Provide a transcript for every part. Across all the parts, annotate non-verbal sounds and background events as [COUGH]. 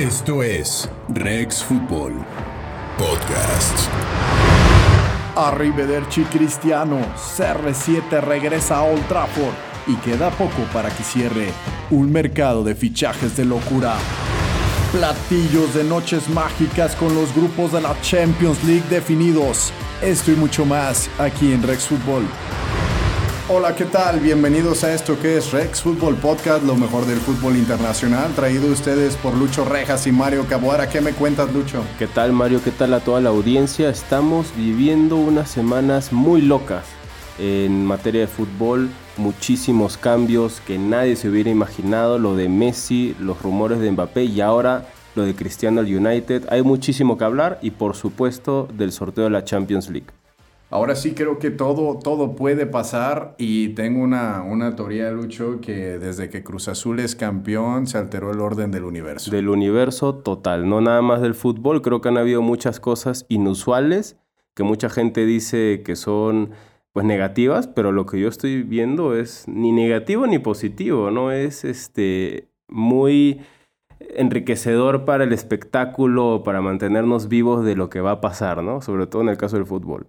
Esto es Rex Fútbol Podcast. Arrivederci Cristiano, CR7 regresa a Old Trafford y queda poco para que cierre un mercado de fichajes de locura. Platillos de noches mágicas con los grupos de la Champions League definidos. Esto y mucho más aquí en Rex Fútbol. Hola, ¿qué tal? Bienvenidos a esto que es Rex Fútbol Podcast, lo mejor del fútbol internacional, traído ustedes por Lucho Rejas y Mario Caboara. ¿Qué me cuentas, Lucho? ¿Qué tal, Mario? ¿Qué tal a toda la audiencia? Estamos viviendo unas semanas muy locas en materia de fútbol, muchísimos cambios que nadie se hubiera imaginado, lo de Messi, los rumores de Mbappé y ahora lo de Cristiano United. Hay muchísimo que hablar y por supuesto del sorteo de la Champions League. Ahora sí creo que todo, todo puede pasar y tengo una, una teoría, Lucho, que desde que Cruz Azul es campeón se alteró el orden del universo. Del universo total, no nada más del fútbol. Creo que han habido muchas cosas inusuales que mucha gente dice que son pues negativas, pero lo que yo estoy viendo es ni negativo ni positivo, ¿no? Es este muy enriquecedor para el espectáculo, para mantenernos vivos de lo que va a pasar, ¿no? Sobre todo en el caso del fútbol.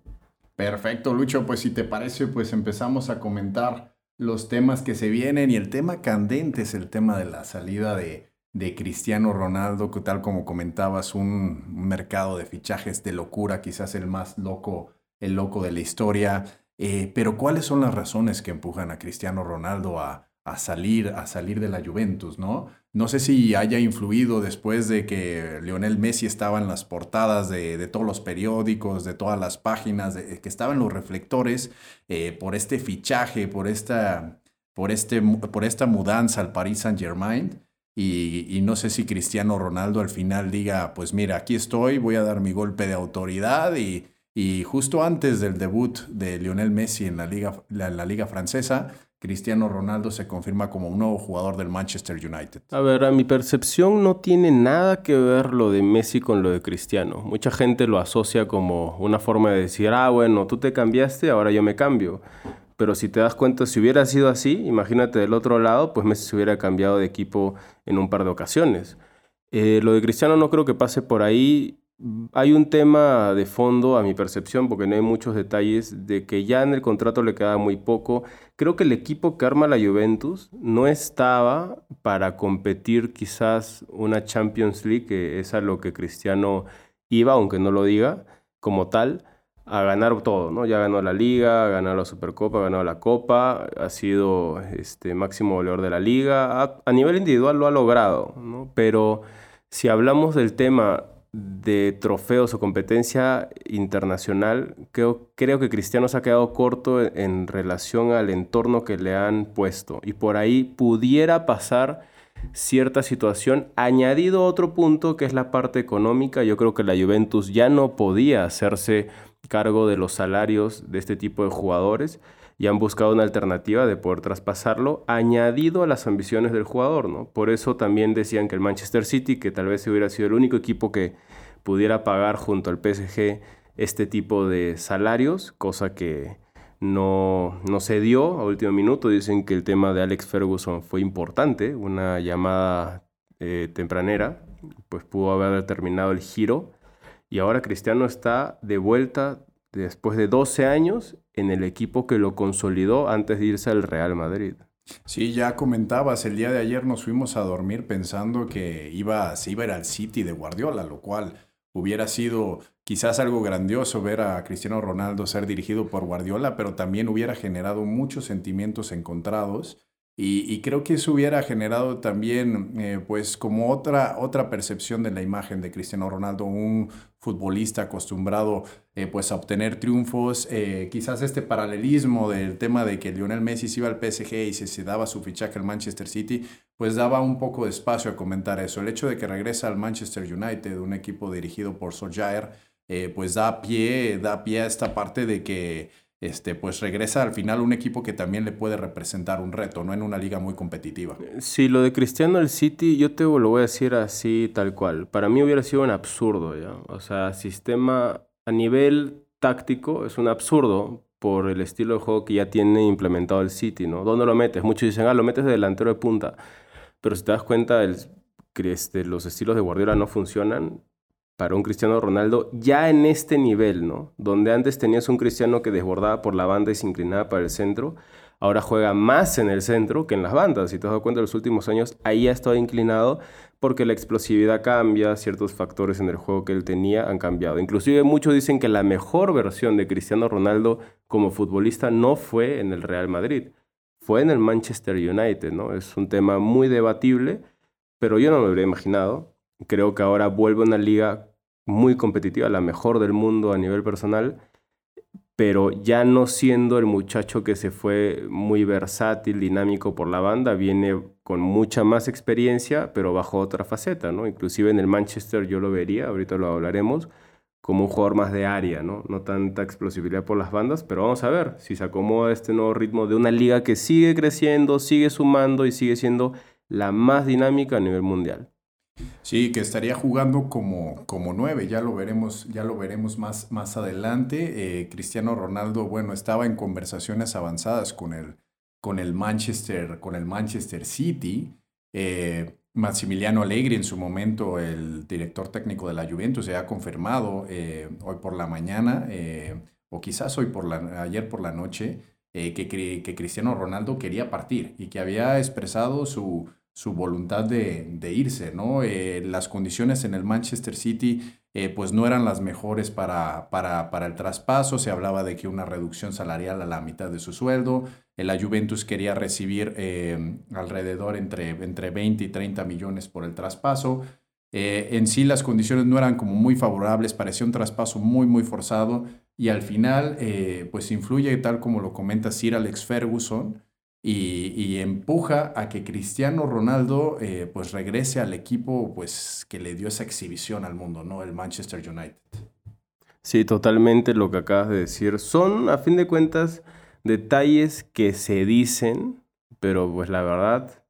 Perfecto, Lucho. Pues si te parece, pues empezamos a comentar los temas que se vienen y el tema candente es el tema de la salida de, de Cristiano Ronaldo, que tal como comentabas, un, mercado de fichajes de locura, quizás el más loco, el loco de la historia. Eh, pero ¿cuáles son las razones que empujan a Cristiano Ronaldo a, a salir, a salir de la Juventus, ¿no? No sé si haya influido después de que Lionel Messi estaba en las portadas de, todos los periódicos, de todas las páginas, que estaban los reflectores eh, por este fichaje, por esta, por, este, por esta mudanza al Paris Saint Germain. Y, no sé si Cristiano Ronaldo al final diga, pues mira, aquí estoy, voy a dar mi golpe de autoridad y, justo antes del debut de Lionel Messi en la liga, la liga francesa, Cristiano Ronaldo se confirma como un nuevo jugador del Manchester United. A ver, a mi percepción no tiene nada que ver lo de Messi con lo de Cristiano. Mucha gente lo asocia como una forma de decir, ah, bueno, tú te cambiaste, ahora yo me cambio. Pero si te das cuenta, si hubiera sido así, imagínate del otro lado, pues Messi se hubiera cambiado de equipo en un par de ocasiones. Eh, lo de Cristiano no creo que pase por ahí hay un tema de fondo, a mi percepción, porque no hay muchos detalles, de que ya en el contrato le queda muy poco. Creo que el equipo que arma la Juventus no estaba para competir quizás una Champions League, que es a lo que Cristiano iba, aunque no lo diga como tal, a ganar todo, ¿no? Ya ganó la Liga, ganó la Supercopa, ganó la Copa, ha sido este, máximo goleador de la Liga, a, a nivel individual lo ha logrado, ¿no? Pero si hablamos del tema de trofeos o competencia internacional, creo, creo, que Cristiano se ha quedado corto en relación al entorno que le han puesto. Y por ahí pudiera pasar cierta situación, añadido otro punto que es la parte económica. Yo creo que la Juventus ya no podía hacerse cargo de los salarios de este tipo de jugadores y han buscado una alternativa de poder traspasarlo añadido a las ambiciones del jugador, ¿no? Por eso también decían que el Manchester City, que tal vez hubiera sido el único equipo que pudiera pagar junto al PSG este tipo de salarios, cosa que no, no se dio a último minuto. Dicen que el tema de Alex Ferguson fue importante, una llamada eh, tempranera, pues pudo haber determinado el giro. Y ahora Cristiano está de vuelta después de 12 años en el equipo que lo consolidó antes de irse al Real Madrid. Sí, ya comentabas, el día de ayer nos fuimos a dormir pensando que iba, se iba a ir al City de Guardiola, lo cual hubiera sido quizás algo grandioso ver a Cristiano Ronaldo ser dirigido por Guardiola, pero también hubiera generado muchos sentimientos encontrados y, creo que eso hubiera generado también, eh, pues, como otra, otra percepción de la imagen de Cristiano Ronaldo, un futbolista acostumbrado, eh, pues, a obtener triunfos. Eh, quizás este paralelismo del tema de que Lionel Messi se iba al PSG y se, se daba su fichaje al Manchester City, pues daba un poco de espacio a comentar eso. El hecho de que regresa al Manchester United, un equipo dirigido por Solskjaer, pues da pie, da pie a esta parte de que este, pues regresa al final un equipo que también le puede representar un reto, no en una liga muy competitiva. Sí, lo de Cristiano el City, yo te lo voy a decir así tal cual. Para mí hubiera sido un absurdo, ¿ya? O sea, sistema a nivel táctico es un absurdo por el estilo de juego que ya tiene implementado el City, ¿no? ¿Dónde lo metes? Muchos dicen, ah, lo metes de delantero de punta. Pero si te das cuenta, el este, los estilos de Guardiola no funcionan para un Cristiano Ronaldo ya en este nivel, ¿no? Donde antes tenías un Cristiano que desbordaba por la banda y se inclinaba para el centro, ahora juega más en el centro que en las bandas. Si te has dado cuenta, en los últimos años ahí ha estado inclinado porque la explosividad cambia, ciertos factores en el juego que él tenía han cambiado. Inclusive muchos dicen que la mejor versión de Cristiano Ronaldo como futbolista no fue en el Real Madrid, fue en el Manchester United, ¿no? Es un tema muy debatible, pero yo no me habría imaginado. Creo que ahora vuelve a una liga muy competitiva, la mejor del mundo a nivel personal, pero ya no siendo el muchacho que se fue muy versátil, dinámico por la banda, viene con mucha más experiencia, pero bajo otra faceta, ¿no? Inclusive en el Manchester yo lo vería, ahorita lo hablaremos, como un jugador más de área, ¿no? No tanta explosividad por las bandas, pero vamos a ver si se acomoda este nuevo ritmo de una liga que sigue creciendo, sigue sumando y sigue siendo la más dinámica a nivel mundial. Sí, que estaría jugando como, como nueve, ya lo veremos, ya lo veremos más, más adelante. Eh, Cristiano Ronaldo, bueno, estaba en conversaciones avanzadas con el, con el Manchester, con el Manchester City. Eh, Maximiliano Allegri, en su momento el director técnico de la Juventus, se ha confirmado eh, hoy por la mañana, o quizás hoy por la, ayer por la noche, que, que Cristiano Ronaldo quería partir y que había expresado su, su voluntad de, irse, ¿no? Eh, las condiciones en el Manchester City eh, pues no eran las mejores para, para, el traspaso, se hablaba de que una reducción salarial a la mitad de su sueldo, la Juventus quería recibir eh, alrededor entre, entre 20 y 30 millones por el traspaso, en sí las condiciones no eran como muy favorables, parecía un traspaso muy muy forzado. Y al final pues influye tal como lo comenta Sir Alex Ferguson, y, empuja a que Cristiano Ronaldo eh, pues regrese al equipo pues que le dio esa exhibición al mundo, ¿no? El Manchester United. Sí, totalmente lo que acabas de decir. Son, a fin de cuentas, detalles que se dicen, pero pues la verdad,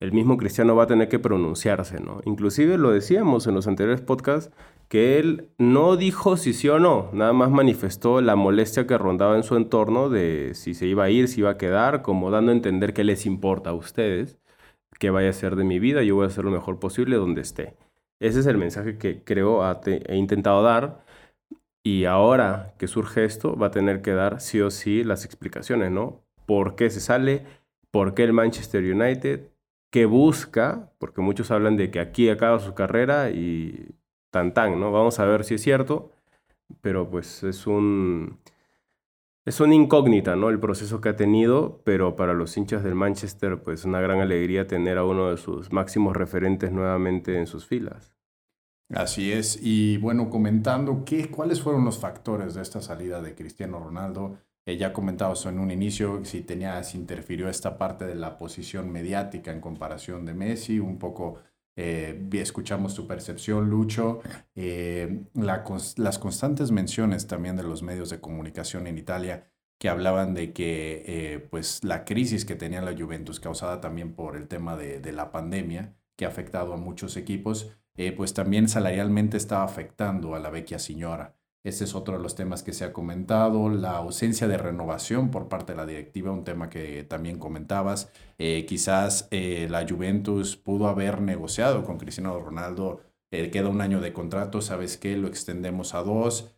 el mismo Cristiano va a tener que pronunciarse, ¿no? Inclusive lo decíamos en los anteriores podcasts, que él no dijo si sí o no, nada más manifestó la molestia que rondaba en su entorno de si se iba a ir, si iba a quedar, como dando a entender que les importa a ustedes, que vaya a ser de mi vida, yo voy a hacer lo mejor posible donde esté. Ese es el mensaje que creo he intentado dar y ahora que surge esto va a tener que dar sí o sí las explicaciones, ¿no? ¿Por qué se sale? ¿Por qué el Manchester United? ¿Qué busca? Porque muchos hablan de que aquí acaba su carrera y tan tan, ¿no? Vamos a ver si es cierto, pero pues es un... Es una incógnita, ¿no? El proceso que ha tenido, pero para los hinchas del Manchester, pues una gran alegría tener a uno de sus máximos referentes nuevamente en sus filas. Así es. Y bueno, comentando qué, cuáles fueron los factores de esta salida de Cristiano Ronaldo. Eh, ya comentabas en un inicio si tenía, si interfirió esta parte de la posición mediática en comparación de Messi, un poco eh, escuchamos tu percepción, Lucho. Eh, las constantes menciones también de los medios de comunicación en Italia que hablaban de que eh, pues la crisis que tenía la Juventus, causada también por el tema de, de la pandemia, que ha afectado a muchos equipos, pues también salarialmente estaba afectando a la vecchia señora. Ese es otro de los temas que se ha comentado, la ausencia de renovación por parte de la directiva, un tema que también comentabas. Eh, quizás eh, la Juventus pudo haber negociado con Cristiano Ronaldo, eh, queda un año de contrato, ¿sabes qué? Lo extendemos a dos,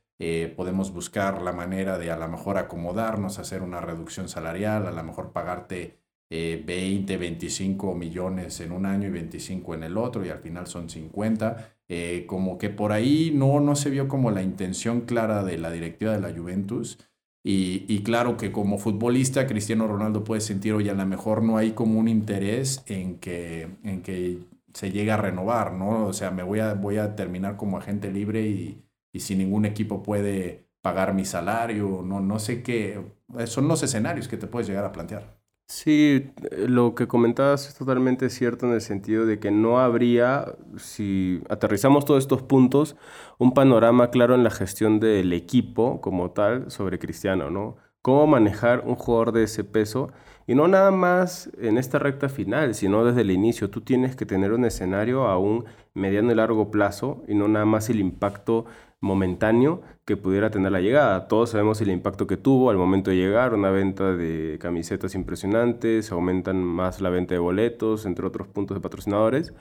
podemos buscar la manera de a lo mejor acomodarnos, hacer una reducción salarial, a lo mejor pagarte 20, 25 millones en un año y 25 en el otro y al final son 50 eh, como que por ahí no, no se vio como la intención clara de la directiva de la Juventus. Y, y, claro que como futbolista Cristiano Ronaldo puede sentir, oye, a lo mejor no hay como un interés en que, en que se llegue a renovar, ¿no? O sea, me voy a, voy a terminar como agente libre y, y si ningún equipo puede pagar mi salario, no, no sé qué, son los escenarios que te puedes llegar a plantear. Sí, eh, lo que comentabas es totalmente cierto en el sentido de que no habría, si aterrizamos todos estos puntos, un panorama claro en la gestión del equipo como tal sobre Cristiano, ¿no? Cómo manejar un jugador de ese peso y no nada más en esta recta final, sino desde el inicio. Tú tienes que tener un escenario a un mediano y largo plazo y no nada más el impacto momentáneo que pudiera tener la llegada. Todos sabemos el impacto que tuvo al momento de llegar, una venta de camisetas impresionantes, aumentan más la venta de boletos, entre otros puntos de patrocinadores,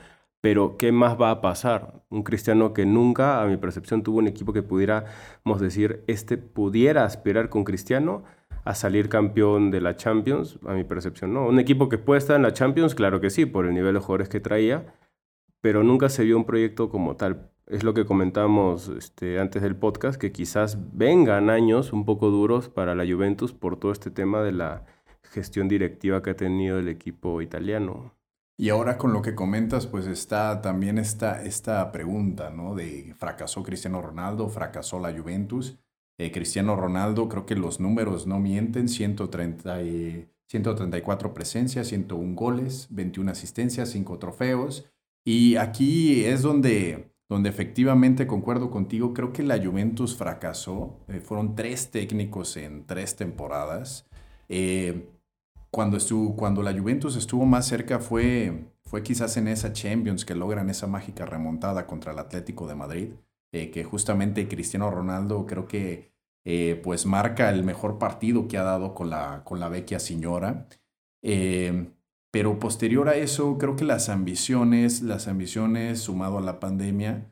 Pero, ¿qué más va a pasar? Un cristiano que nunca, a mi percepción, tuvo un equipo que pudiéramos decir, este pudiera aspirar con cristiano a salir campeón de la Champions, a mi percepción, no. Un equipo que puede estar en la Champions, claro que sí, por el nivel de jugadores que traía, pero nunca se vio un proyecto como tal. Es lo que comentamos este, antes del podcast, que quizás vengan años un poco duros para la Juventus por todo este tema de la gestión directiva que ha tenido el equipo italiano. Y ahora con lo que comentas, pues está también esta, esta pregunta, ¿no? De fracasó Cristiano Ronaldo, fracasó la Juventus. Eh, Cristiano Ronaldo, creo que los números no mienten, 130 134 presencias, 101 goles, 21 asistencias, 5 trofeos. Y aquí es donde, donde efectivamente concuerdo contigo, creo que la Juventus fracasó. Eh, fueron tres técnicos en tres temporadas. Eh, cuando, estuvo, cuando la Juventus estuvo más cerca fue, fue quizás en esa Champions que logran esa mágica remontada contra el Atlético de Madrid. Eh, que justamente Cristiano Ronaldo creo que pues marca el mejor partido que ha dado con la, con la vecchia señora. Pero posterior a eso, creo que las ambiciones, las ambiciones sumado a la pandemia,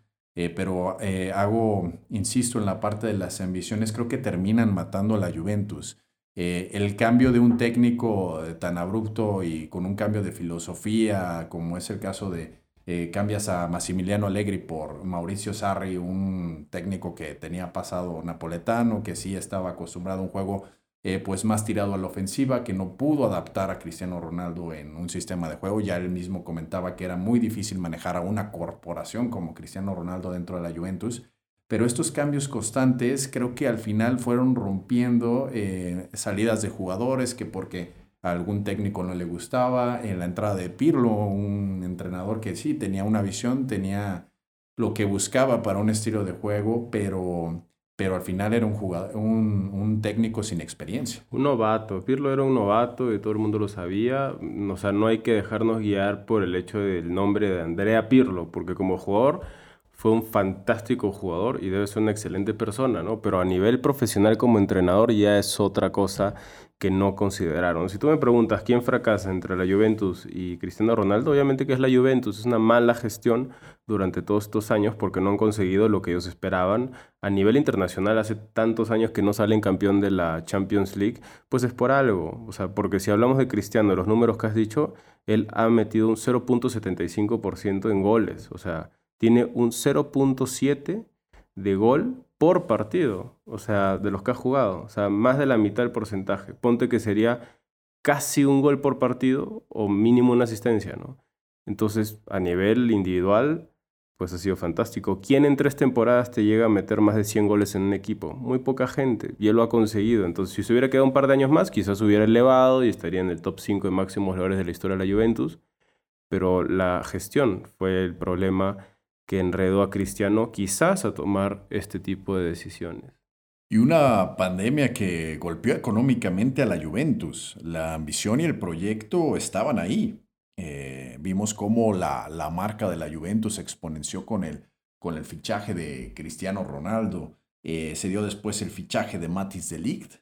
pero hago, insisto, en la parte de las ambiciones, creo que terminan matando a la Juventus. el cambio de un técnico tan abrupto y con un cambio de filosofía, como es el caso de, eh, cambias a Massimiliano Allegri por Mauricio Sarri, un técnico que tenía pasado napoletano, que sí estaba acostumbrado a un juego eh, pues más tirado a la ofensiva, que no pudo adaptar a Cristiano Ronaldo en un sistema de juego. Ya él mismo comentaba que era muy difícil manejar a una corporación como Cristiano Ronaldo dentro de la Juventus. Pero estos cambios constantes creo que al final fueron rompiendo eh, salidas de jugadores que porque algún técnico no le gustaba. En la entrada de Pirlo, un entrenador que sí tenía una visión, tenía lo que buscaba para un estilo de juego, pero, pero al final era un, jugador, un, técnico sin experiencia. Un novato. Pirlo era un novato y todo el mundo lo sabía. O sea, no hay que dejarnos guiar por el hecho del nombre de Andrea Pirlo, porque como jugador fue un fantástico jugador y debe ser una excelente persona, ¿no? Pero a nivel profesional como entrenador ya es otra cosa que no consideraron. Si tú me preguntas quién fracasa entre la Juventus y Cristiano Ronaldo, obviamente que es la Juventus, es una mala gestión durante todos estos años porque no han conseguido lo que ellos esperaban. A nivel internacional, hace tantos años que no salen campeón de la Champions League, pues es por algo. O sea, porque si hablamos de Cristiano, los números que has dicho, él ha metido un 0.75% en goles. O sea, tiene un 0.7 de gol por partido, o sea, de los que ha jugado, o sea, más de la mitad del porcentaje. Ponte que sería casi un gol por partido o mínimo una asistencia, ¿no? Entonces, a nivel individual, pues ha sido fantástico. ¿Quién en tres temporadas te llega a meter más de 100 goles en un equipo? Muy poca gente, y él lo ha conseguido. Entonces, si se hubiera quedado un par de años más, quizás hubiera elevado y estaría en el top 5 de máximos goleadores de la historia de la Juventus, pero la gestión fue el problema que enredó a Cristiano quizás a tomar este tipo de decisiones. Y una pandemia que golpeó económicamente a la Juventus. La ambición y el proyecto estaban ahí. Eh, vimos cómo la, la, marca de la Juventus se exponenció con el, con el fichaje de Cristiano Ronaldo. Eh, se dio después el fichaje de Matis de Ligt.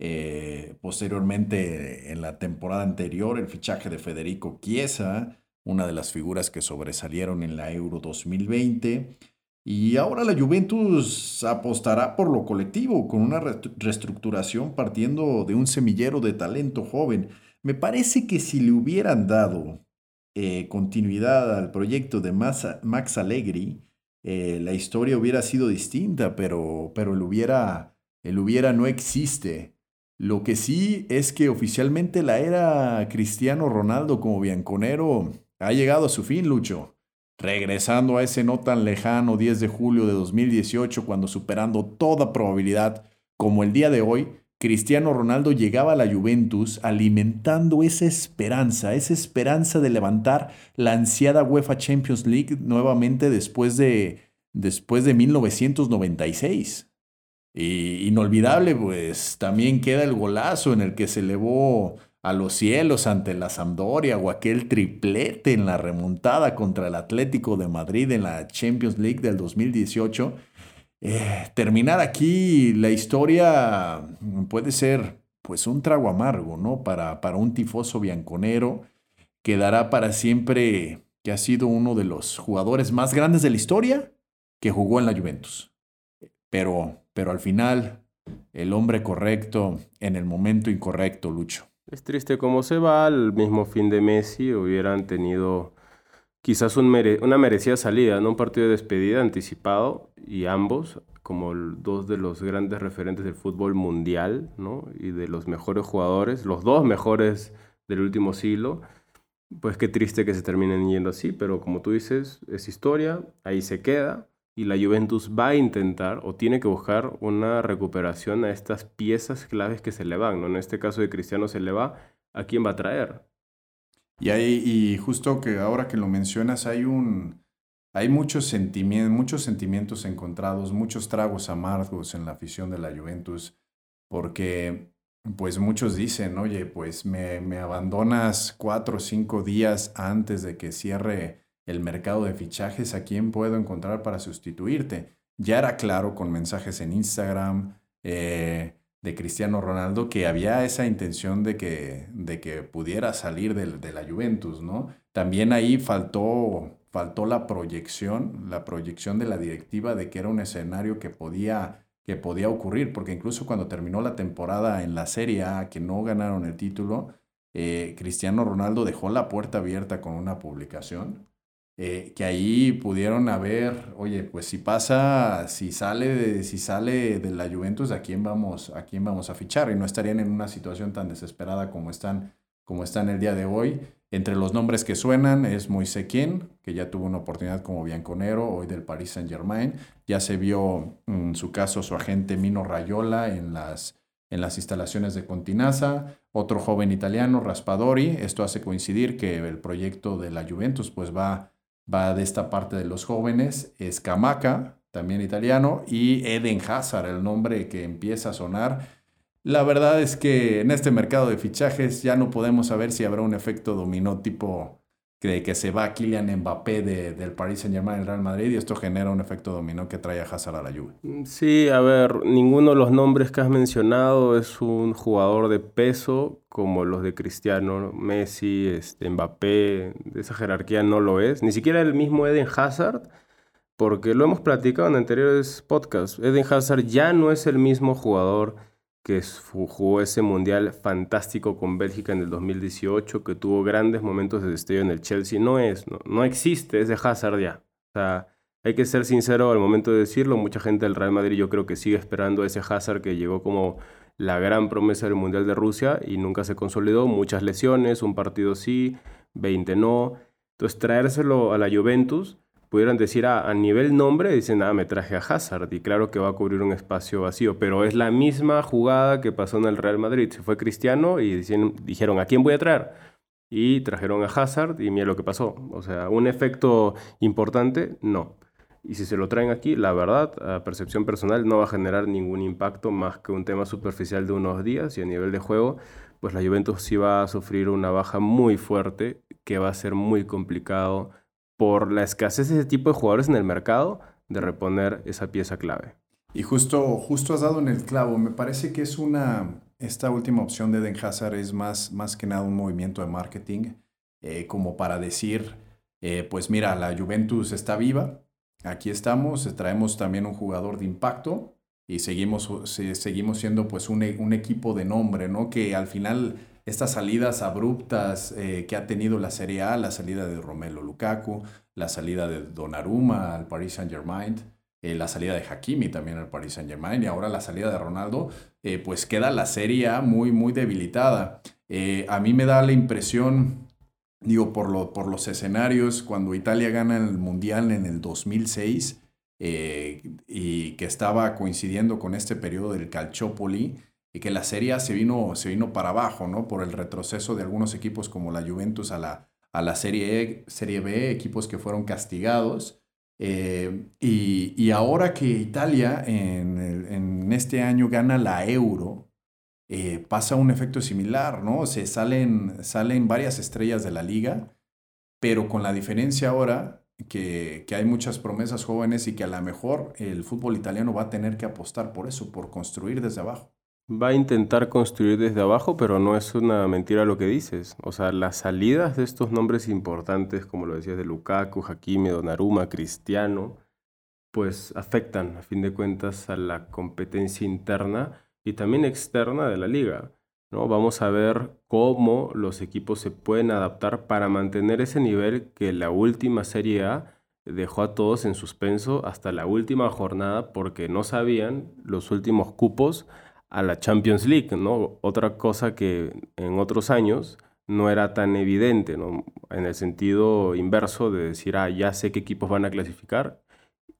Eh, posteriormente, en la temporada anterior, el fichaje de Federico Chiesa una de las figuras que sobresalieron en la Euro 2020. Y ahora la Juventus apostará por lo colectivo, con una reestructuración partiendo de un semillero de talento joven. Me parece que si le hubieran dado eh, continuidad al proyecto de Max Allegri, eh, la historia hubiera sido distinta, pero, pero el, hubiera, el hubiera no existe. Lo que sí es que oficialmente la era Cristiano Ronaldo como bianconero ha llegado a su fin, Lucho. Regresando a ese no tan lejano 10 de julio de 2018, cuando superando toda probabilidad, como el día de hoy, Cristiano Ronaldo llegaba a la Juventus alimentando esa esperanza, esa esperanza de levantar la ansiada UEFA Champions League nuevamente después de, después de 1996. Y inolvidable, pues también queda el golazo en el que se elevó a los cielos ante la Sampdoria o aquel triplete en la remontada contra el Atlético de Madrid en la Champions League del 2018. Eh, terminar aquí la historia puede ser pues un trago amargo, ¿no? Para, para un tifoso bianconero quedará para siempre que ha sido uno de los jugadores más grandes de la historia que jugó en la Juventus. Pero, pero al final, el hombre correcto en el momento incorrecto, Lucho. Es triste cómo se va, al mismo fin de Messi hubieran tenido quizás una merecida salida, un partido de despedida anticipado y ambos como dos de los grandes referentes del fútbol mundial ¿no? y de los mejores jugadores, los dos mejores del último siglo. Pues qué triste que se terminen yendo así, pero como tú dices, es historia, ahí se queda y la Juventus va a intentar o tiene que buscar una recuperación a estas piezas claves que se le van. ¿no? En este caso de Cristiano se le va, ¿a quién va a traer? Y, hay, y justo que ahora que lo mencionas, hay un... Hay muchos sentimientos, muchos sentimientos encontrados, muchos tragos amargos en la afición de la Juventus, porque pues muchos dicen, oye, pues me, me abandonas cuatro o cinco días antes de que cierre el mercado de fichajes, ¿a quién puedo encontrar para sustituirte? Ya era claro con mensajes en Instagram eh, de Cristiano Ronaldo que había esa intención de que, de que pudiera salir de, la Juventus, ¿no? También ahí faltó, faltó la proyección, la proyección de la directiva de que era un escenario que podía, que podía ocurrir, porque incluso cuando terminó la temporada en la Serie A, que no ganaron el título, eh, Cristiano Ronaldo dejó la puerta abierta con una publicación eh, que ahí pudieron haber, oye, pues si pasa, si sale de, si sale de la Juventus, ¿a quién vamos, a quién vamos a fichar? Y no estarían en una situación tan desesperada como están, como están el día de hoy. Entre los nombres que suenan es Moise que ya tuvo una oportunidad como bianconero, hoy del Paris Saint Germain. Ya se vio en su caso su agente Mino Rayola en las, en las instalaciones de Continaza. Otro joven italiano, Raspadori. Esto hace coincidir que el proyecto de la Juventus pues va va de esta parte de los jóvenes, es también italiano, y Eden Hazard, el nombre que empieza a sonar. La verdad es que en este mercado de fichajes ya no podemos saber si habrá un efecto dominó tipo de que se va Kylian Mbappé del Paris Saint Germain al Real Madrid y esto genera un efecto dominó que trae a Hazard a la Juve. Mm, sí, a ver, ninguno de los nombres que has mencionado es un jugador de peso como los de Cristiano, Messi, este, Mbappé, de esa jerarquía no lo es, ni siquiera el mismo Eden Hazard, porque lo hemos platicado en anteriores podcasts, Eden Hazard ya no es el mismo jugador que jugó ese mundial fantástico con Bélgica en el 2018, que tuvo grandes momentos de destello en el Chelsea, no es, no, no existe ese Hazard ya. O sea, hay que ser sincero al momento de decirlo, mucha gente del Real Madrid yo creo que sigue esperando a ese Hazard que llegó como la gran promesa del Mundial de Rusia y nunca se consolidó, muchas lesiones, un partido sí, 20 no. Entonces traérselo a la Juventus pudieran decir a, nivel nombre, dicen, ah, me traje a Hazard y claro que va a cubrir un espacio vacío, pero es la misma jugada que pasó en el Real Madrid. Se fue Cristiano y dijeron, ¿a quién voy a traer? Y trajeron a Hazard y mira lo que pasó. O sea, un efecto importante, no. Y si se lo traen aquí, la verdad, a percepción personal, no va a generar ningún impacto más que un tema superficial de unos días y a nivel de juego, pues la Juventus sí va a sufrir una baja muy fuerte que va a ser muy complicado por la escasez de ese tipo de jugadores en el mercado de reponer esa pieza clave. Y justo, justo has dado en el clavo. Me parece que es una, esta última opción de Den Hazard es más, más que nada un movimiento de marketing, eh, como para decir, eh, pues mira, la Juventus está viva, aquí estamos, traemos también un jugador de impacto y seguimos, seguimos siendo pues un, un equipo de nombre, ¿no? Que al final estas salidas abruptas eh, que ha tenido la Serie A, la salida de Romelo Lukaku, la salida de Donnarumma al Paris Saint-Germain, eh, la salida de Hakimi también al Paris Saint-Germain y ahora la salida de Ronaldo, eh, pues queda la Serie A muy, muy debilitada. a mí me da la impresión, digo, por, lo, por los escenarios, cuando Italia gana el Mundial en el 2006 y que estaba coincidiendo con este periodo del Calciopoli, y que la Serie se vino, se vino para abajo, ¿no? Por el retroceso de algunos equipos como la Juventus a la, a la Serie, e, Serie B, equipos que fueron castigados. Eh, y, ahora que Italia en, este año gana la Euro, eh, pasa un efecto similar, ¿no? Se salen, salen varias estrellas de la liga, pero con la diferencia ahora que, que, hay muchas promesas jóvenes y que a lo mejor el fútbol italiano va a tener que apostar por eso, por construir desde abajo. Va a intentar construir desde abajo, pero no es una mentira lo que dices. O sea, las salidas de estos nombres importantes, como lo decías de Lukaku, Hakimi, Donnarumma, Cristiano, pues afectan a fin de cuentas a la competencia interna y también externa de la liga. ¿no? Vamos a ver cómo los equipos se pueden adaptar para mantener ese nivel que la última Serie A dejó a todos en suspenso hasta la última jornada porque no sabían los últimos cupos a la Champions League, ¿no? Otra cosa que en otros años no era tan evidente, ¿no? En el sentido inverso de decir, ah, ya sé qué equipos van a clasificar.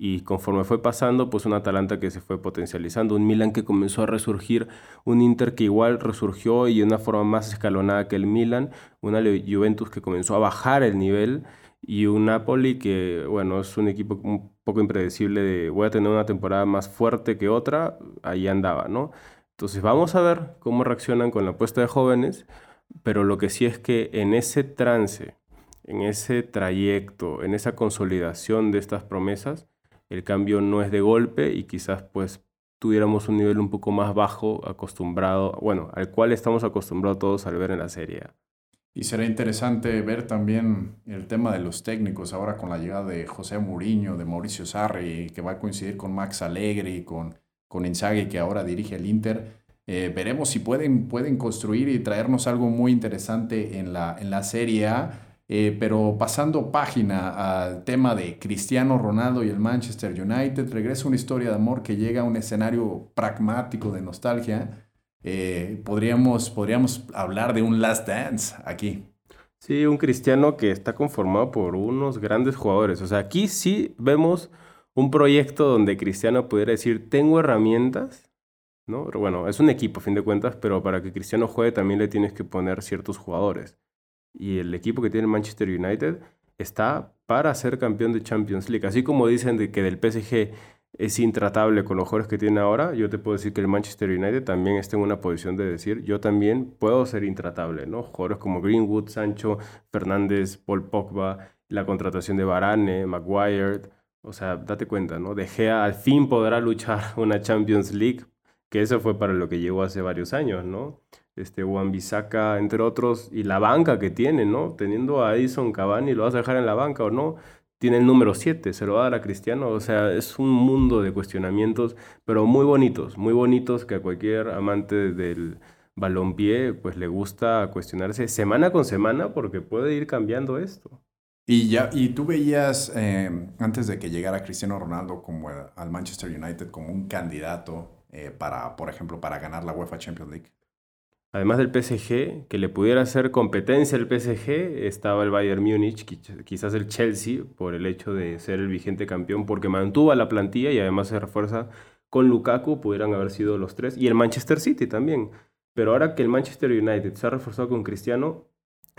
Y conforme fue pasando, pues un Atalanta que se fue potencializando, un Milan que comenzó a resurgir, un Inter que igual resurgió y de una forma más escalonada que el Milan, una Juventus que comenzó a bajar el nivel y un Napoli que, bueno, es un equipo un poco impredecible de voy a tener una temporada más fuerte que otra, ahí andaba, ¿no? Entonces vamos a ver cómo reaccionan con la apuesta de jóvenes, pero lo que sí es que en ese trance, en ese trayecto, en esa consolidación de estas promesas, el cambio no es de golpe y quizás pues tuviéramos un nivel un poco más bajo acostumbrado, bueno, al cual estamos acostumbrados todos al ver en la serie. Y será interesante ver también el tema de los técnicos ahora con la llegada de José Mourinho, de Mauricio Sarri, que va a coincidir con Max Allegri, con con Inzaghi que ahora dirige el Inter. Eh, veremos si pueden, pueden construir y traernos algo muy interesante en la, en la Serie A. Eh, pero pasando página al tema de Cristiano Ronaldo y el Manchester United, regresa una historia de amor que llega a un escenario pragmático de nostalgia. Eh, podríamos, podríamos hablar de un Last Dance aquí. Sí, un Cristiano que está conformado por unos grandes jugadores. O sea, aquí sí vemos un proyecto donde Cristiano pudiera decir, tengo herramientas, ¿no? bueno, es un equipo a fin de cuentas, pero para que Cristiano juegue también le tienes que poner ciertos jugadores. Y el equipo que tiene Manchester United está para ser campeón de Champions League. Así como dicen de que del PSG es intratable con los jugadores que tiene ahora, yo te puedo decir que el Manchester United también está en una posición de decir, yo también puedo ser intratable, ¿no? Jugadores como Greenwood, Sancho, Fernández, Paul Pogba, la contratación de Varane, Maguire, o sea, date cuenta, ¿no? De Gea al fin podrá luchar [LAUGHS] una Champions League, que eso fue para lo que llegó hace varios años, ¿no? Este Juan Bisaca, entre otros, y la banca que tiene, ¿no? Teniendo a Edison Cavani, ¿lo vas a dejar en la banca o no? Tiene el número 7, se lo va a dar a Cristiano, o sea, es un mundo de cuestionamientos, pero muy bonitos, muy bonitos que a cualquier amante del balompié pues le gusta cuestionarse semana con semana porque puede ir cambiando esto. Y, ya, y tú veías, eh, antes de que llegara Cristiano Ronaldo como al Manchester United como un candidato eh, para, por ejemplo, para ganar la UEFA Champions League. Además del PSG, que le pudiera hacer competencia al PSG, estaba el Bayern Múnich, quizás el Chelsea, por el hecho de ser el vigente campeón, porque mantuvo a la plantilla y además se refuerza con Lukaku, pudieran haber sido los tres, y el Manchester City también. Pero ahora que el Manchester United se ha reforzado con Cristiano,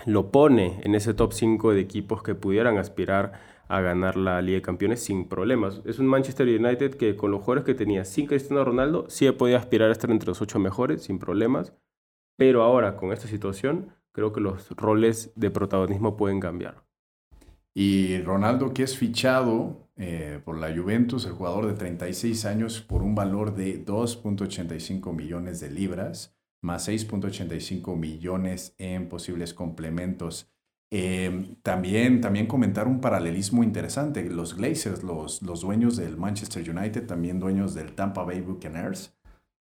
lo pone en ese top 5 de equipos que pudieran aspirar a ganar la Liga de Campeones sin problemas. Es un Manchester United que con los jugadores que tenía sin Cristiano Ronaldo sí podía aspirar a estar entre los 8 mejores sin problemas, pero ahora con esta situación creo que los roles de protagonismo pueden cambiar. Y Ronaldo que es fichado eh, por la Juventus, el jugador de 36 años, por un valor de 2.85 millones de libras más 6.85 millones en posibles complementos. Em, también, también comentar un paralelismo interesante. Los Glazers, los, los dueños del Manchester United, también dueños del Tampa Bay Buccaneers,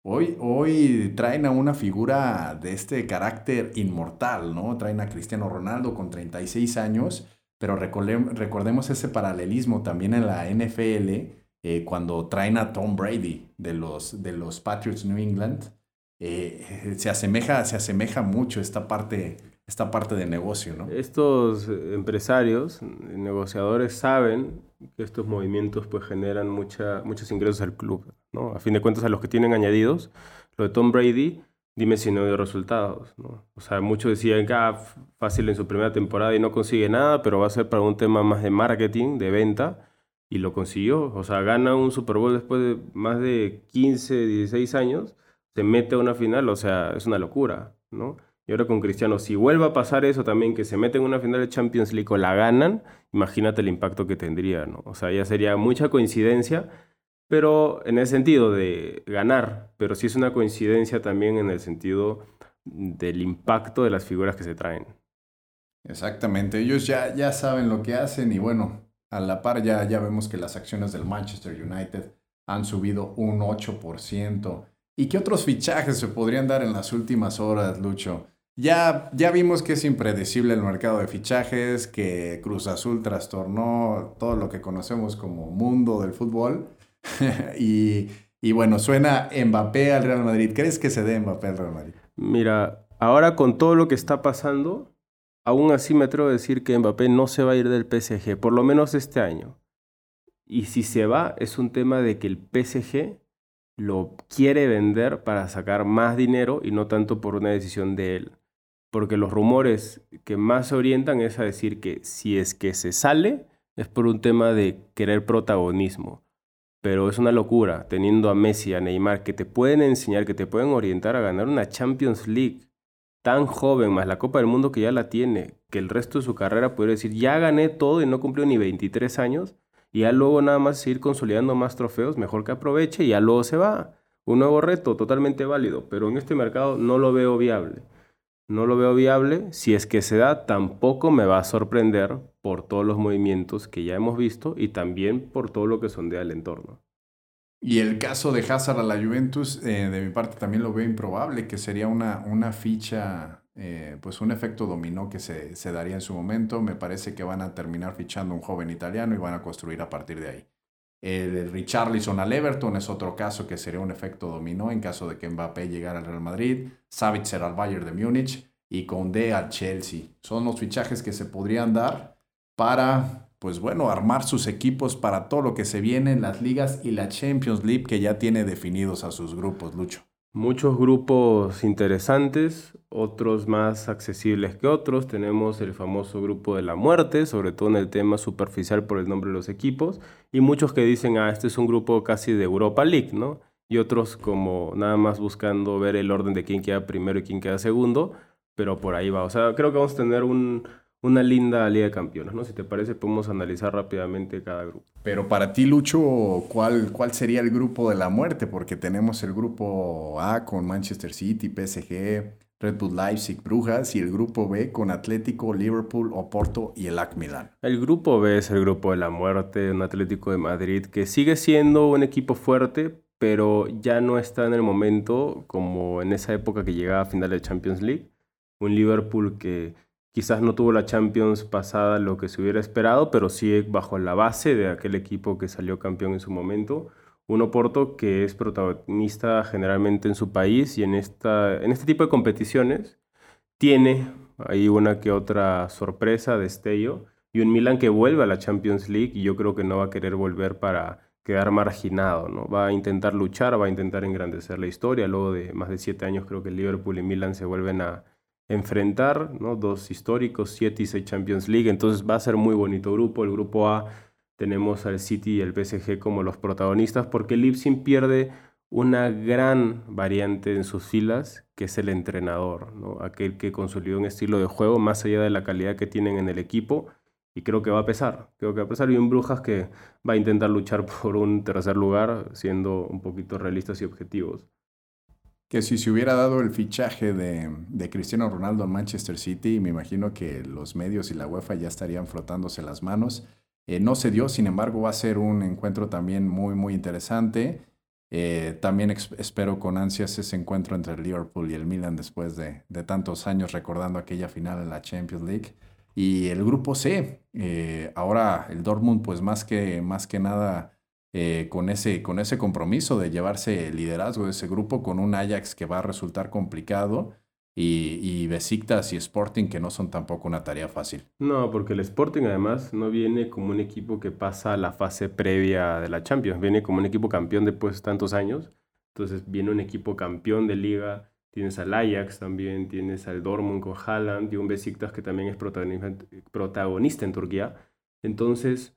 hoy, hoy traen a una figura de este carácter inmortal, ¿no? Traen a Cristiano Ronaldo con 36 años, pero recordemos ese paralelismo también en la NFL, eh, cuando traen a Tom Brady de los, de los Patriots New England eh, se, asemeja, se asemeja mucho esta parte, esta parte de negocio, ¿no? Estos empresarios, negociadores, saben que estos movimientos pues generan mucha, muchos ingresos al club, ¿no? A fin de cuentas, a los que tienen añadidos, lo de Tom Brady, dime si no dio resultados, ¿no? O sea, muchos decían que ah, fácil en su primera temporada y no consigue nada, pero va a ser para un tema más de marketing, de venta, y lo consiguió. O sea, gana un Super Bowl después de más de 15, 16 años se mete a una final, o sea, es una locura, ¿no? Y ahora con Cristiano, si vuelve a pasar eso también, que se mete en una final de Champions League o la ganan, imagínate el impacto que tendría, ¿no? O sea, ya sería mucha coincidencia, pero en el sentido de ganar, pero sí es una coincidencia también en el sentido del impacto de las figuras que se traen. Exactamente, ellos ya, ya saben lo que hacen y bueno, a la par ya, ya vemos que las acciones del Manchester United han subido un 8%. ¿Y qué otros fichajes se podrían dar en las últimas horas, Lucho? Ya, ya vimos que es impredecible el mercado de fichajes, que Cruz Azul trastornó todo lo que conocemos como mundo del fútbol. [LAUGHS] y, y, bueno, suena Mbappé al Real Madrid. ¿Crees que se dé Mbappé al Real Madrid? Mira, ahora con todo lo que está pasando, aún así me atrevo a decir que Mbappé no se va a ir del PSG, por lo menos este año. Y si se va, es un tema de que el PSG lo quiere vender para sacar más dinero y no tanto por una decisión de él porque los rumores que más se orientan es a decir que si es que se sale es por un tema de querer protagonismo. Pero es una locura teniendo a Messi, a Neymar, que te pueden enseñar, que te pueden orientar a ganar una Champions League tan joven, más la Copa del Mundo que ya la tiene, que el resto de su carrera puede decir, ya gané todo y no cumplió ni 23 años, y ya luego nada más seguir consolidando más trofeos, mejor que aproveche y ya luego se va. Un nuevo reto totalmente válido, pero en este mercado no lo veo viable no lo veo viable. Si es que se da, tampoco me va a sorprender por todos los movimientos que ya hemos visto y también por todo lo que sondea el entorno. Y el caso de Hazard a la Juventus, eh, de mi parte también lo veo improbable, que sería una, una ficha, eh, pues un efecto dominó que se, se daría en su momento. Me parece que van a terminar fichando un joven italiano y van a construir a partir de ahí. El Richarlison al Everton es otro caso que sería un efecto dominó en caso de que Mbappé llegara al Real Madrid, Savitzer al Bayern de Múnich y Condé al Chelsea. Son los fichajes que se podrían dar para, pues bueno, armar sus equipos para todo lo que se viene en las ligas y la Champions League que ya tiene definidos a sus grupos, Lucho. Muchos grupos interesantes, otros más accesibles que otros. Tenemos el famoso grupo de la muerte, sobre todo en el tema superficial por el nombre de los equipos, y muchos que dicen, ah, este es un grupo casi de Europa League, ¿no? Y otros como nada más buscando ver el orden de quién queda primero y quién queda segundo, pero por ahí va. O sea, creo que vamos a tener un, una linda Liga de Campeones, ¿no? Si te parece, podemos analizar rápidamente cada grupo. Pero para ti, Lucho, ¿cuál, ¿cuál sería el grupo de la muerte? Porque tenemos el grupo A con Manchester City, PSG, Red Bull Leipzig, Brujas, y el grupo B con Atlético, Liverpool, Oporto y el AC Milan. El grupo B es el grupo de la muerte, un Atlético de Madrid que sigue siendo un equipo fuerte, pero ya no está en el momento como en esa época que llegaba a final de Champions League. Un Liverpool que Quizás no tuvo la Champions pasada lo que se hubiera esperado, pero sí bajo la base de aquel equipo que salió campeón en su momento. Un Oporto que es protagonista generalmente en su país y en, esta, en este tipo de competiciones tiene ahí una que otra sorpresa, destello. Y un Milan que vuelve a la Champions League y yo creo que no va a querer volver para quedar marginado, ¿no? Va a intentar luchar, va a intentar engrandecer la historia. Luego de más de siete años creo que Liverpool y Milan se vuelven a, enfrentar, ¿no? Dos históricos, 7 y 6 Champions League, entonces va a ser muy bonito grupo. El grupo A tenemos al City y el PSG como los protagonistas porque el Leipzig pierde una gran variante en sus filas, que es el entrenador, ¿no? aquel que consolidó un estilo de juego más allá de la calidad que tienen en el equipo, y creo que va a pesar, creo que va a pesar, y un Brujas que va a intentar luchar [LAUGHS] por un tercer lugar, siendo un poquito realistas y objetivos que si se hubiera dado el fichaje de, de, Cristiano Ronaldo en Manchester City, me imagino que los medios y la UEFA ya estarían frotándose las manos. Eh, no se dio, sin embargo, va a ser un encuentro también muy, muy interesante. Eh, también espero con ansias ese encuentro entre el Liverpool y el Milan después de, de, tantos años recordando aquella final en la Champions League. Y el grupo C, eh, ahora el Dortmund, pues más que, más que nada eh, con, ese, con ese compromiso de llevarse el liderazgo de ese grupo con un Ajax que va a resultar complicado y, y Besiktas y Sporting que no son tampoco una tarea fácil. No, porque el Sporting además no viene como un equipo que pasa a la fase previa de la Champions, viene como un equipo campeón después de tantos años, entonces viene un equipo campeón de liga, tienes al Ajax también, tienes al Dortmund con Haaland y un Besiktas que también es protagonista, protagonista en Turquía, entonces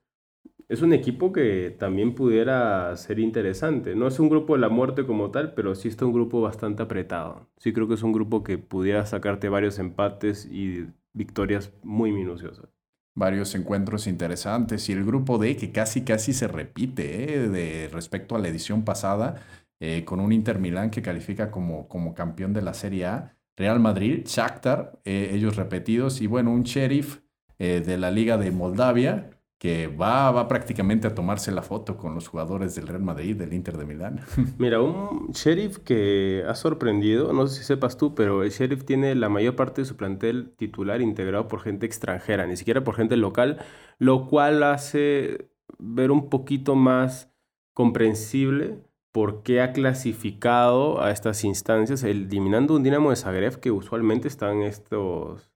es un equipo que también pudiera ser interesante. No es un grupo de la muerte como tal, pero sí está un grupo bastante apretado. Sí creo que es un grupo que pudiera sacarte varios empates y victorias muy minuciosas. varios encuentros interesantes y el grupo D que casi casi se repite ¿eh? de respecto a la edición pasada eh, con un Inter Milán que califica como, como campeón de la Serie A, Real Madrid, Shakhtar, eh, ellos repetidos y bueno, un sheriff de la Liga de Moldavia que va, va prácticamente a tomarse la foto con los jugadores del Real Madrid, del Inter de Milán. [LAUGHS] Mira, un sheriff que ha sorprendido, no sé si sepas tú, pero el sheriff tiene la mayor parte de su plantel titular integrado por gente extranjera, ni siquiera por gente local, lo cual hace ver un poquito más comprensible por qué ha clasificado a estas instancias, eliminando un Dinamo de Zagreb que usualmente está en estos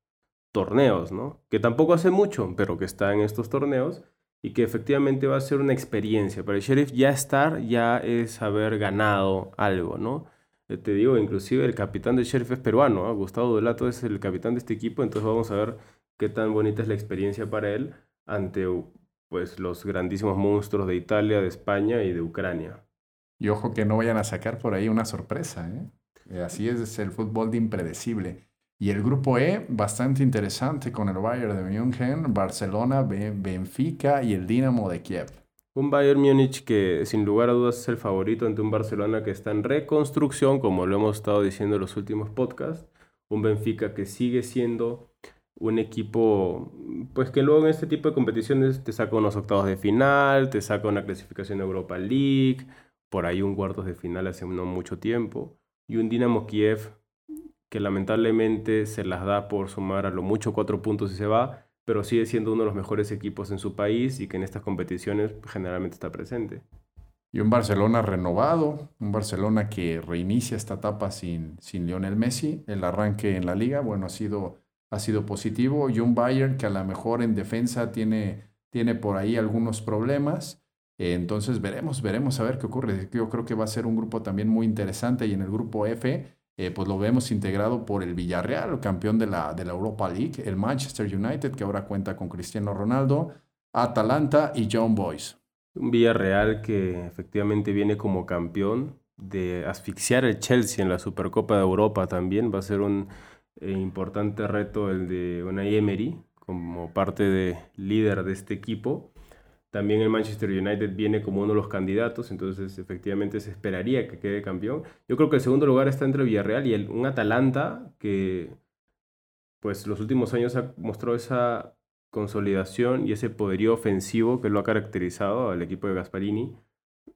torneos, ¿no? Que tampoco hace mucho, pero que está en estos torneos y que efectivamente va a ser una experiencia. Para el Sheriff ya estar ya es haber ganado algo, ¿no? Eh, te digo, inclusive el capitán del Sheriff es peruano, ¿eh? Gustavo Delato es el capitán de este equipo, entonces vamos a ver qué tan bonita es la experiencia para él ante pues los grandísimos monstruos de Italia, de España y de Ucrania. Y ojo que no vayan a sacar por ahí una sorpresa, ¿eh? eh así es el fútbol de impredecible. Y el grupo E, bastante interesante con el Bayern de München, Barcelona, Benfica y el Dinamo de Kiev. Un Bayern Múnich que sin lugar a dudas es el favorito ante un Barcelona que está en reconstrucción, como lo hemos estado diciendo en los últimos podcasts. Un Benfica que sigue siendo un equipo, pues que luego en este tipo de competiciones te saca unos octavos de final, te saca una clasificación Europa League, por ahí un cuartos de final hace no mucho tiempo. Y un Dinamo Kiev que lamentablemente se las da por sumar a lo mucho cuatro puntos y se va, pero sigue siendo uno de los mejores equipos en su país y que en estas competiciones generalmente está presente. Y un Barcelona renovado, un Barcelona que reinicia esta etapa sin, sin Lionel Messi, el arranque en la liga, bueno, ha sido, ha sido positivo, y un Bayern que a lo mejor en defensa tiene, tiene por ahí algunos problemas, entonces veremos, veremos a ver qué ocurre. Yo creo que va a ser un grupo también muy interesante y en el grupo F eh, pues lo vemos integrado por el Villarreal, campeón de la, de la Europa League, el Manchester United, que ahora cuenta con Cristiano Ronaldo, Atalanta y John Boyce. Un Villarreal que efectivamente viene como campeón de asfixiar el Chelsea en la Supercopa de Europa también. Va a ser un eh, importante reto el de Unai Emery como parte de líder de este equipo. También el Manchester United viene como uno de los candidatos, entonces efectivamente se esperaría que quede campeón. Yo creo que el segundo lugar está entre Villarreal y el, un Atalanta que pues los últimos años ha mostrado esa consolidación y ese poderío ofensivo que lo ha caracterizado al equipo de Gasparini,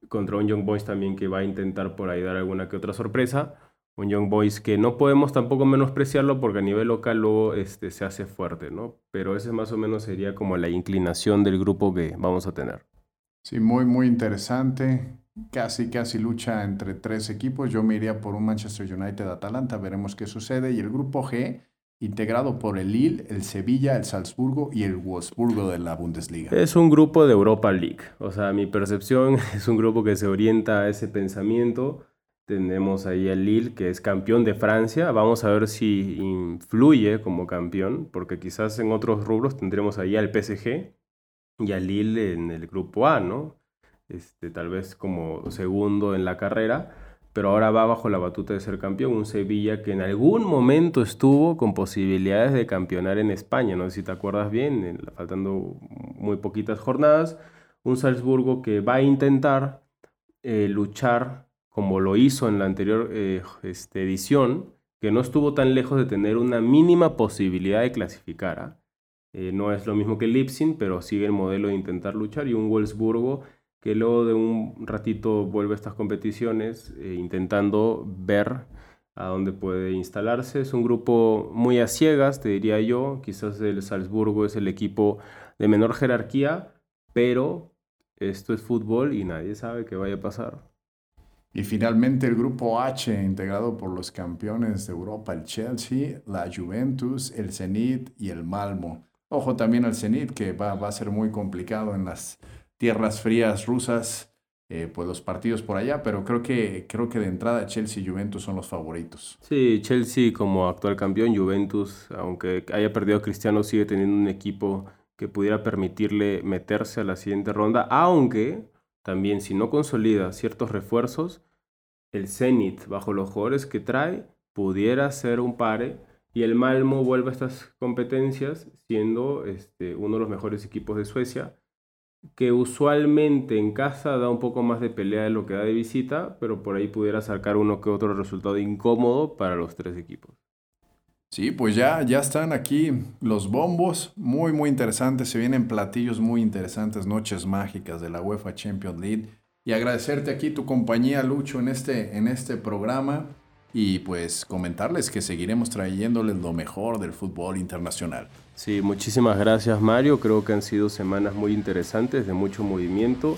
contra un Young Boys también que va a intentar por ahí dar alguna que otra sorpresa un Young Boys que no podemos tampoco menospreciarlo porque a nivel local luego este, se hace fuerte, ¿no? Pero ese más o menos sería como la inclinación del grupo que vamos a tener. Sí, muy, muy interesante. Casi, casi lucha entre tres equipos. Yo me iría por un Manchester United-Atalanta, veremos qué sucede. Y el grupo G, integrado por el Lille, el Sevilla, el Salzburgo y el Wolfsburgo de la Bundesliga. Es un grupo de Europa League. O sea, mi percepción [LAUGHS] es un grupo que se orienta a ese pensamiento tenemos ahí al Lille, que es campeón de Francia. Vamos a ver si influye como campeón, porque quizás en otros rubros tendremos ahí al PSG y al Lille en el grupo A, ¿no? Este, tal vez como segundo en la carrera, pero ahora va bajo la batuta de ser campeón. Un Sevilla que en algún momento estuvo con posibilidades de campeonar en España, no sé si te acuerdas bien, faltando muy poquitas jornadas. Un Salzburgo que va a intentar eh, luchar como lo hizo en la anterior eh, este, edición, que no estuvo tan lejos de tener una mínima posibilidad de clasificar. ¿ah? Eh, no es lo mismo que Lipsin, pero sigue el modelo de intentar luchar. Y un Wolfsburgo que luego de un ratito vuelve a estas competiciones eh, intentando ver a dónde puede instalarse. Es un grupo muy a ciegas, te diría yo. Quizás el Salzburgo es el equipo de menor jerarquía, pero esto es fútbol y nadie sabe qué vaya a pasar. Y finalmente el grupo H, integrado por los campeones de Europa, el Chelsea, la Juventus, el Zenit y el Malmo. Ojo también al Zenit, que va, va a ser muy complicado en las tierras frías rusas, eh, pues los partidos por allá, pero creo que, creo que de entrada Chelsea y Juventus son los favoritos. Sí, Chelsea como actual campeón, Juventus, aunque haya perdido a Cristiano, sigue teniendo un equipo que pudiera permitirle meterse a la siguiente ronda, aunque también si no consolida ciertos refuerzos, el Zenit bajo los jugadores que trae pudiera ser un pare y el Malmo vuelve a estas competencias siendo este, uno de los mejores equipos de Suecia, que usualmente en casa da un poco más de pelea de lo que da de visita, pero por ahí pudiera sacar uno que otro resultado incómodo para los tres equipos. Sí, pues ya, ya están aquí los bombos, muy muy interesantes, se vienen platillos muy interesantes, noches mágicas de la UEFA Champions League y agradecerte aquí tu compañía Lucho en este, en este programa y pues comentarles que seguiremos trayéndoles lo mejor del fútbol internacional. Sí, muchísimas gracias Mario, creo que han sido semanas muy interesantes, de mucho movimiento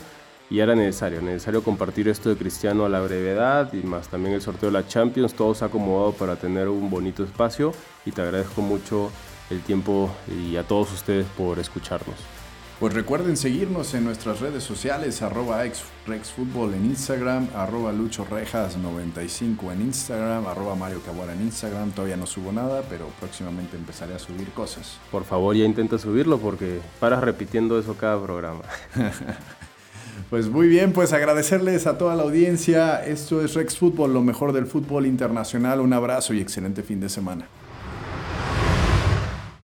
y era necesario, necesario compartir esto de Cristiano a la brevedad y más también el sorteo de la Champions, todo se ha acomodado para tener un bonito espacio y te agradezco mucho el tiempo y a todos ustedes por escucharnos. Pues recuerden seguirnos en nuestras redes sociales, arroba en Instagram, arroba luchorejas95 en Instagram, arroba Mario Cabora en Instagram. Todavía no subo nada, pero próximamente empezaré a subir cosas. Por favor, ya intenta subirlo porque paras repitiendo eso cada programa. [LAUGHS] Pues muy bien, pues agradecerles a toda la audiencia. Esto es Rex Fútbol, lo mejor del fútbol internacional. Un abrazo y excelente fin de semana.